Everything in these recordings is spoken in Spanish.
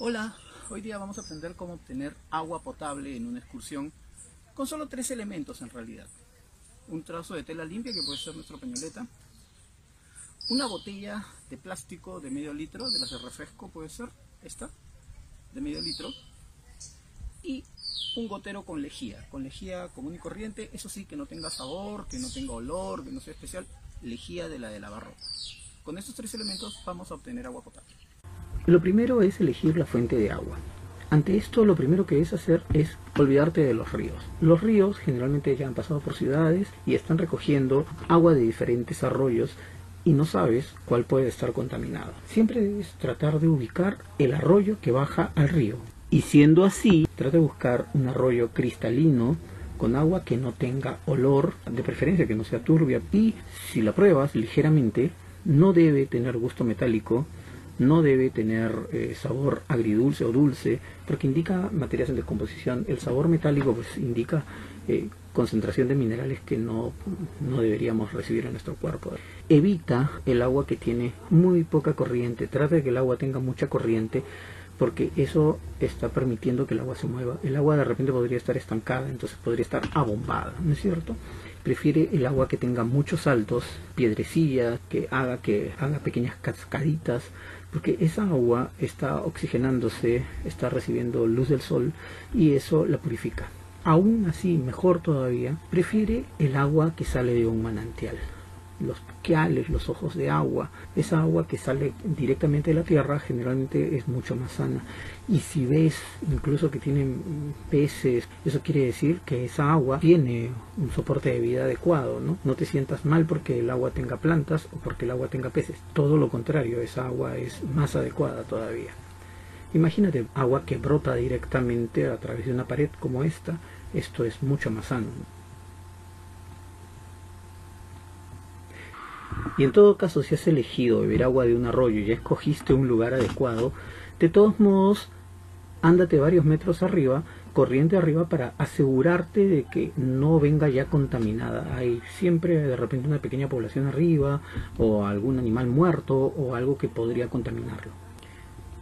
Hola, hoy día vamos a aprender cómo obtener agua potable en una excursión con solo tres elementos en realidad. Un trazo de tela limpia que puede ser nuestra pañoleta, una botella de plástico de medio litro, de las de refresco puede ser, esta, de medio litro, y un gotero con lejía, con lejía común y corriente, eso sí, que no tenga sabor, que no tenga olor, que no sea especial, lejía de la de lavar ropa. Con estos tres elementos vamos a obtener agua potable. Lo primero es elegir la fuente de agua. Ante esto lo primero que es hacer es olvidarte de los ríos. Los ríos generalmente ya han pasado por ciudades y están recogiendo agua de diferentes arroyos y no sabes cuál puede estar contaminado. Siempre debes tratar de ubicar el arroyo que baja al río. Y siendo así, trata de buscar un arroyo cristalino con agua que no tenga olor, de preferencia que no sea turbia. Y si la pruebas ligeramente, no debe tener gusto metálico no debe tener eh, sabor agridulce o dulce, porque indica materias en descomposición. El sabor metálico pues indica eh, concentración de minerales que no, no deberíamos recibir en nuestro cuerpo. Evita el agua que tiene muy poca corriente, trata de que el agua tenga mucha corriente, porque eso está permitiendo que el agua se mueva. El agua de repente podría estar estancada, entonces podría estar abombada, ¿no es cierto? Prefiere el agua que tenga muchos saltos, piedrecillas, que haga que haga pequeñas cascaditas, porque esa agua está oxigenándose, está recibiendo luz del sol y eso la purifica. Aún así, mejor todavía, prefiere el agua que sale de un manantial los puquiales, los ojos de agua. Esa agua que sale directamente de la tierra generalmente es mucho más sana. Y si ves incluso que tienen peces, eso quiere decir que esa agua tiene un soporte de vida adecuado, ¿no? No te sientas mal porque el agua tenga plantas o porque el agua tenga peces. Todo lo contrario, esa agua es más adecuada todavía. Imagínate agua que brota directamente a través de una pared como esta. Esto es mucho más sano. Y en todo caso, si has elegido beber agua de un arroyo y ya escogiste un lugar adecuado, de todos modos, ándate varios metros arriba, corriente arriba, para asegurarte de que no venga ya contaminada. Hay siempre de repente una pequeña población arriba, o algún animal muerto, o algo que podría contaminarlo.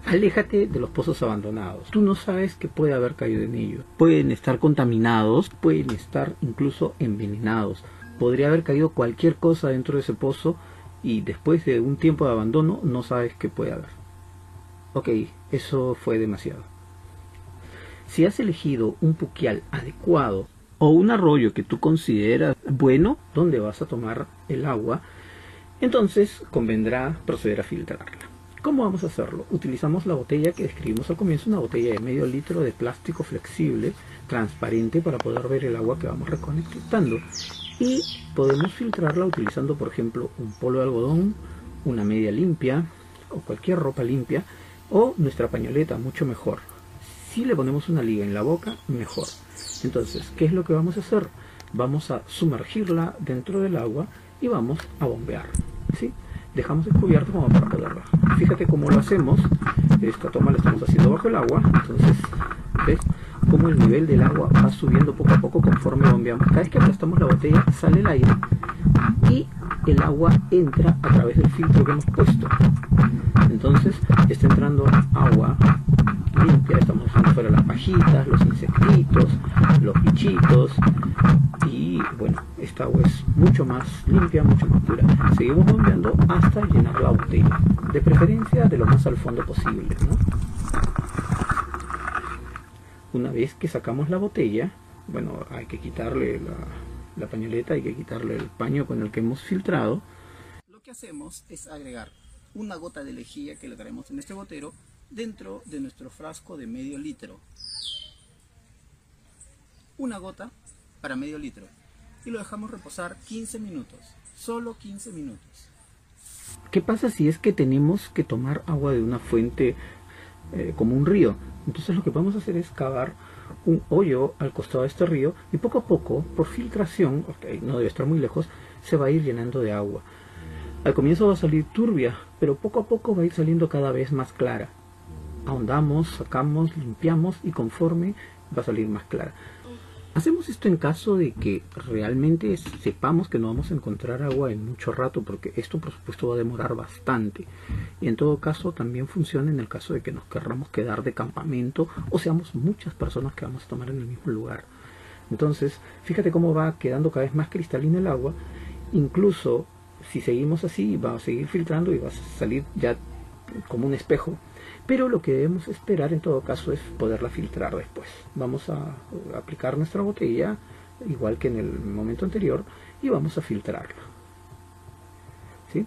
Aléjate de los pozos abandonados. Tú no sabes qué puede haber caído en ellos. Pueden estar contaminados, pueden estar incluso envenenados podría haber caído cualquier cosa dentro de ese pozo y después de un tiempo de abandono no sabes qué puede haber. Ok, eso fue demasiado. Si has elegido un puquial adecuado o un arroyo que tú consideras bueno donde vas a tomar el agua, entonces convendrá proceder a filtrarla. ¿Cómo vamos a hacerlo? Utilizamos la botella que describimos al comienzo, una botella de medio litro de plástico flexible, transparente para poder ver el agua que vamos reconectando y podemos filtrarla utilizando por ejemplo un polo de algodón, una media limpia o cualquier ropa limpia o nuestra pañoleta, mucho mejor. Si le ponemos una liga en la boca, mejor. Entonces, ¿qué es lo que vamos a hacer? Vamos a sumergirla dentro del agua y vamos a bombear. ¿sí? Dejamos descubierto como para poderla. Fíjate cómo lo hacemos. Esta toma la estamos haciendo bajo el agua. Entonces, ¿ves? Como el nivel del agua va subiendo poco a poco conforme bombeamos. Cada vez que aplastamos la botella sale el aire y el agua entra a través del filtro que hemos puesto. Entonces está entrando agua limpia, estamos dejando fuera las pajitas, los insectitos, los bichitos y bueno, esta agua es mucho más limpia, mucho más pura. Seguimos bombeando hasta llenar la botella, de preferencia de lo más al fondo posible. Una vez que sacamos la botella, bueno, hay que quitarle la, pañoleta, hay que quitarle el paño con el que hemos filtrado. Lo que hacemos es agregar una gota de lejía que le daremos en este botero dentro de nuestro frasco de medio litro. Una gota para medio litro y lo dejamos reposar 15 minutos, solo 15 minutos. ¿Qué pasa si es que tenemos que tomar agua de una fuente eh, como un río? Entonces lo que vamos a hacer es cavar un hoyo al costado de este río y poco a poco, por filtración, okay, no debe estar muy lejos, se va a ir llenando de agua. Al comienzo va a salir turbia, pero poco a poco va a ir saliendo cada vez más clara. Ahondamos, sacamos, limpiamos y conforme va a salir más clara. Hacemos esto en caso de que realmente sepamos que no vamos a encontrar agua en mucho rato, porque esto por supuesto va a demorar bastante. Y en todo caso también funciona en el caso de que nos querramos quedar de campamento o seamos muchas personas que vamos a tomar en el mismo lugar. Entonces, fíjate cómo va quedando cada vez más cristalina el agua. Incluso si seguimos así, va a seguir filtrando y va a salir ya como un espejo pero lo que debemos esperar en todo caso es poderla filtrar después. Vamos a aplicar nuestra botella, igual que en el momento anterior, y vamos a filtrarla. ¿Sí?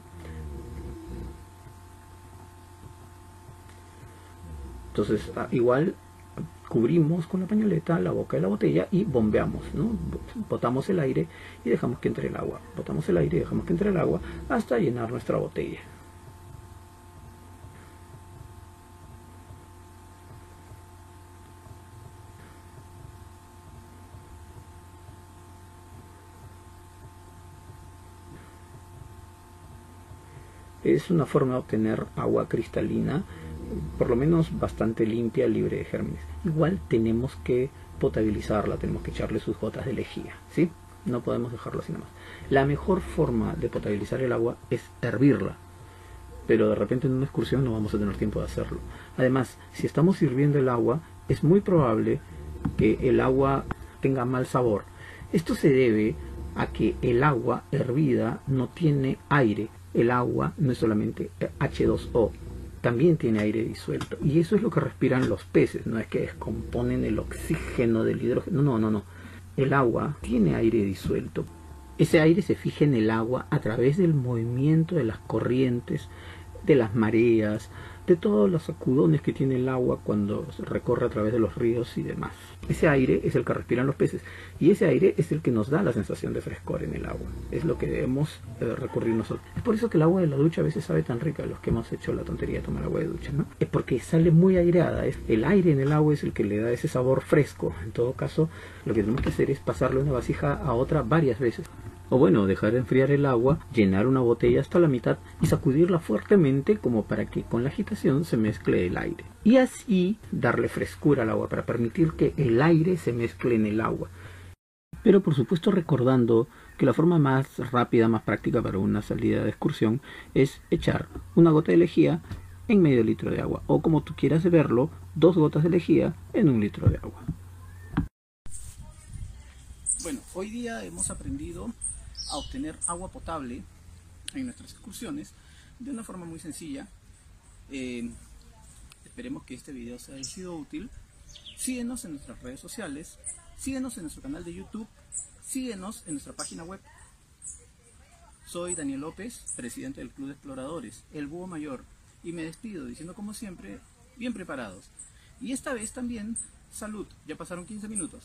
Entonces, ah, igual cubrimos con la pañoleta la boca de la botella y bombeamos, ¿no? Botamos el aire y dejamos que entre el agua. Botamos el aire y dejamos que entre el agua hasta llenar nuestra botella. Es una forma de obtener agua cristalina, por lo menos bastante limpia, libre de gérmenes. Igual tenemos que potabilizarla, tenemos que echarle sus gotas de lejía, ¿sí? No podemos dejarlo así nada más. La mejor forma de potabilizar el agua es hervirla, pero de repente en una excursión no vamos a tener tiempo de hacerlo. Además, si estamos hirviendo el agua, es muy probable que el agua tenga mal sabor. Esto se debe a que el agua hervida no tiene aire, el agua no es solamente H2O, también tiene aire disuelto. Y eso es lo que respiran los peces, no es que descomponen el oxígeno del hidrógeno, no, no, no. El agua tiene aire disuelto. Ese aire se fija en el agua a través del movimiento de las corrientes, de las mareas, de todos los sacudones que tiene el agua cuando recorre a través de los ríos y demás. Ese aire es el que respiran los peces y ese aire es el que nos da la sensación de frescor en el agua. Es lo que debemos eh, recurrir nosotros. Es por eso que el agua de la ducha a veces sabe tan rica, los que hemos hecho la tontería de tomar agua de ducha, ¿no? Es porque sale muy aireada. Es, el aire en el agua es el que le da ese sabor fresco. En todo caso, lo que tenemos que hacer es pasarle una vasija a otra varias veces. O bueno, dejar enfriar el agua, llenar una botella hasta la mitad y sacudirla fuertemente como para que con la agitación se mezcle el aire. Y así darle frescura al agua para permitir que el aire se mezcle en el agua. Pero por supuesto recordando que la forma más rápida, más práctica para una salida de excursión es echar una gota de lejía en medio litro de agua. O como tú quieras verlo, dos gotas de lejía en un litro de agua. Bueno, hoy día hemos aprendido a obtener agua potable en nuestras excursiones de una forma muy sencilla. Eh, esperemos que este video os haya sido útil. Síguenos en nuestras redes sociales, síguenos en nuestro canal de YouTube, síguenos en nuestra página web. Soy Daniel López, presidente del Club de Exploradores, el Búho Mayor, y me despido diciendo como siempre, bien preparados. Y esta vez también, salud, ya pasaron 15 minutos.